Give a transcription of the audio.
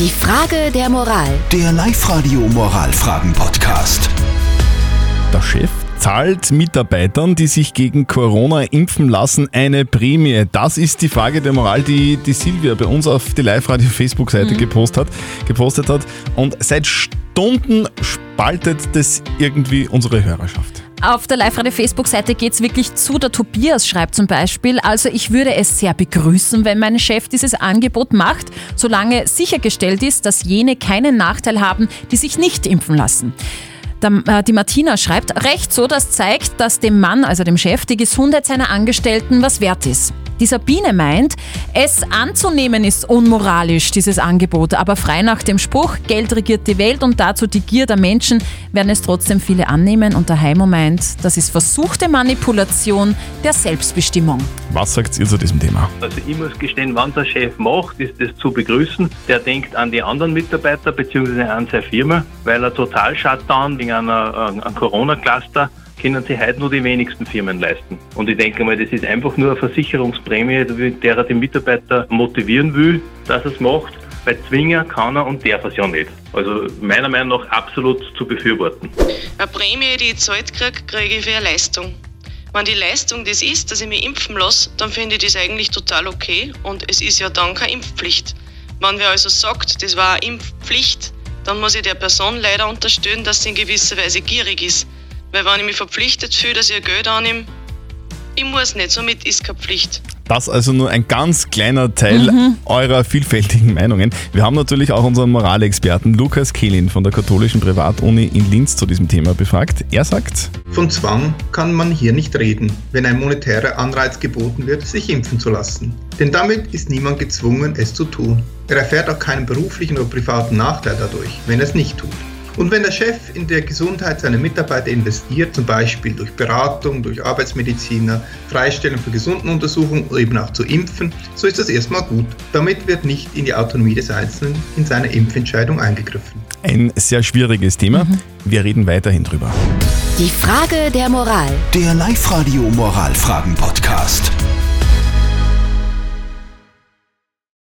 Die Frage der Moral. Der Live-Radio Moralfragen-Podcast. Der Chef zahlt Mitarbeitern, die sich gegen Corona impfen lassen, eine Prämie. Das ist die Frage der Moral, die die Silvia bei uns auf die Live-Radio-Facebook-Seite gepostet, hat, gepostet hat. Und seit Stunden spaltet das irgendwie unsere Hörerschaft. Auf der Live-Radio-Facebook-Seite geht es wirklich zu. Der Tobias schreibt zum Beispiel, also ich würde es sehr begrüßen, wenn mein Chef dieses Angebot macht, solange sichergestellt ist, dass jene keinen Nachteil haben, die sich nicht impfen lassen. Äh, die Martina schreibt, recht so, das zeigt, dass dem Mann, also dem Chef, die Gesundheit seiner Angestellten was wert ist. Die Sabine meint, es anzunehmen ist unmoralisch, dieses Angebot, aber frei nach dem Spruch, Geld regiert die Welt und dazu die Gier der Menschen, werden es trotzdem viele annehmen und der Heimo meint, das ist versuchte Manipulation der Selbstbestimmung. Was sagt ihr zu diesem Thema? Also ich muss gestehen, wenn der Chef macht, ist das zu begrüßen. Der denkt an die anderen Mitarbeiter bzw. an seine Firma, weil er total Shutdown wegen einer, äh, einem Corona-Cluster können sich heute nur die wenigsten Firmen leisten. Und ich denke mal, das ist einfach nur eine Versicherungsprämie, mit der er Mitarbeiter motivieren will, dass er es macht. Weil zwingen kann er und darf es ja nicht. Also meiner Meinung nach absolut zu befürworten. Eine Prämie, die ich gezahlt kriege, kriege ich für eine Leistung. Wenn die Leistung das ist, dass ich mich impfen lasse, dann finde ich das eigentlich total okay und es ist ja dann keine Impfpflicht. Wenn wer also sagt, das war eine Impfpflicht, dann muss ich der Person leider unterstellen, dass sie in gewisser Weise gierig ist. Weil wenn ich mich verpflichtet fühle, dass ich ein Geld annehme, ich muss nicht, somit ist keine Pflicht. Das also nur ein ganz kleiner Teil eurer vielfältigen Meinungen. Wir haben natürlich auch unseren Moralexperten Lukas Kehlin von der katholischen Privatuni in Linz zu diesem Thema befragt. Er sagt, Von Zwang kann man hier nicht reden, wenn ein monetärer Anreiz geboten wird, sich impfen zu lassen. Denn damit ist niemand gezwungen, es zu tun. Er erfährt auch keinen beruflichen oder privaten Nachteil dadurch, wenn er es nicht tut. Und wenn der Chef in der Gesundheit seiner Mitarbeiter investiert, zum Beispiel durch Beratung, durch Arbeitsmediziner, Freistellung für Gesundenuntersuchungen oder eben auch zu impfen, so ist das erstmal gut. Damit wird nicht in die Autonomie des Einzelnen in seiner Impfentscheidung eingegriffen. ein sehr schwieriges Thema. Wir reden weiterhin drüber. Die Frage der Moral. Der Live-Radio Moralfragen-Podcast.